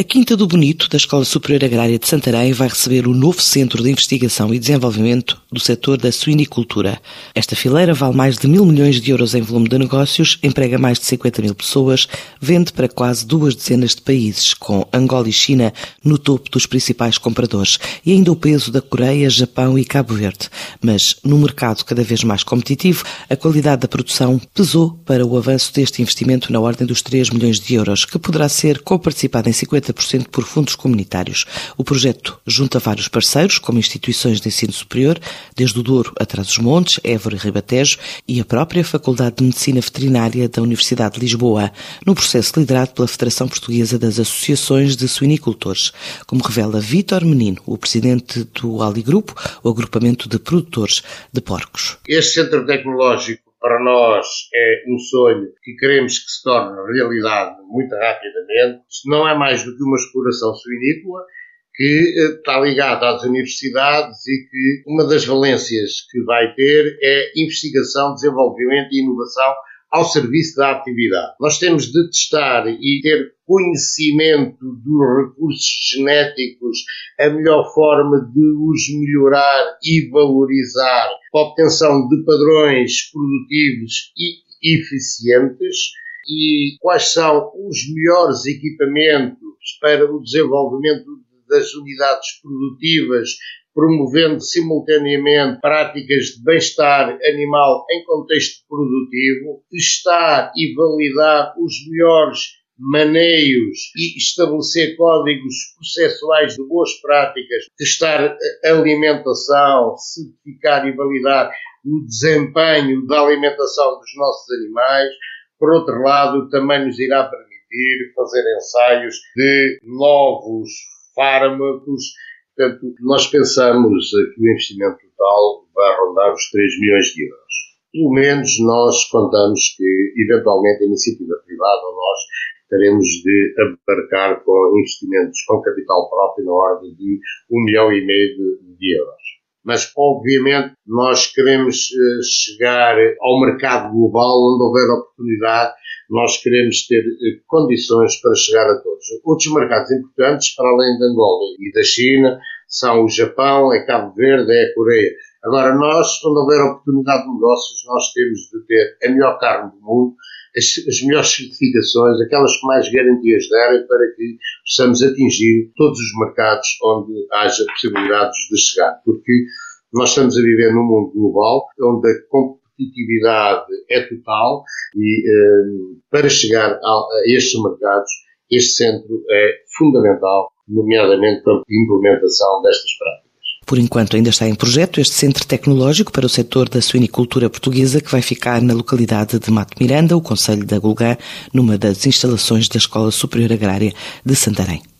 A Quinta do Bonito, da Escola Superior Agrária de Santarém, vai receber o novo Centro de Investigação e Desenvolvimento do setor da suinicultura. Esta fileira vale mais de mil milhões de euros em volume de negócios, emprega mais de 50 mil pessoas, vende para quase duas dezenas de países, com Angola e China no topo dos principais compradores, e ainda o peso da Coreia, Japão e Cabo Verde. Mas, no mercado cada vez mais competitivo, a qualidade da produção pesou para o avanço deste investimento na ordem dos 3 milhões de euros, que poderá ser coparticipado em 50 50% por fundos comunitários. O projeto junta vários parceiros, como instituições de ensino superior, desde o Douro a Trás-os-Montes, Évora e Ribatejo, e a própria Faculdade de Medicina Veterinária da Universidade de Lisboa, num processo liderado pela Federação Portuguesa das Associações de Suinicultores, como revela Vítor Menino, o presidente do Ali Grupo, o agrupamento de produtores de porcos. Este centro tecnológico para nós é um sonho que queremos que se torne realidade muito rapidamente. Não é mais do que uma exploração suinícola que eh, está ligada às universidades e que uma das valências que vai ter é investigação, desenvolvimento e inovação ao serviço da atividade. Nós temos de testar e ter conhecimento dos recursos genéticos, a melhor forma de os melhorar e valorizar, a obtenção de padrões produtivos e eficientes e quais são os melhores equipamentos para o desenvolvimento das unidades produtivas promovendo simultaneamente práticas de bem-estar animal em contexto produtivo, testar e validar os melhores maneios e estabelecer códigos processuais de boas práticas, testar a alimentação, certificar e validar o desempenho da alimentação dos nossos animais. Por outro lado, também nos irá permitir fazer ensaios de novos fármacos Portanto, nós pensamos que o investimento total vai rondar os 3 milhões de euros. Pelo menos nós contamos que, eventualmente, a iniciativa privada ou nós teremos de abarcar com investimentos com capital próprio na ordem de 1 milhão e meio de, de euros. Mas, obviamente, nós queremos eh, chegar ao mercado global onde houver oportunidade nós queremos ter eh, condições para chegar a todos. Outros mercados importantes, para além de Angola e da China, são o Japão, é Cabo Verde, é a Coreia. Agora, nós, quando houver oportunidade de negócios, nós temos de ter a melhor carne do mundo, as, as melhores certificações, aquelas que mais garantias derem para que possamos atingir todos os mercados onde haja possibilidades de chegar. Porque nós estamos a viver num mundo global onde a competitividade é total e eh, para chegar a, a estes mercados, este centro é fundamental, nomeadamente para a implementação destas práticas. Por enquanto ainda está em projeto este centro tecnológico para o setor da suinicultura portuguesa que vai ficar na localidade de Mato Miranda, o Conselho da Gulgã, numa das instalações da Escola Superior Agrária de Santarém.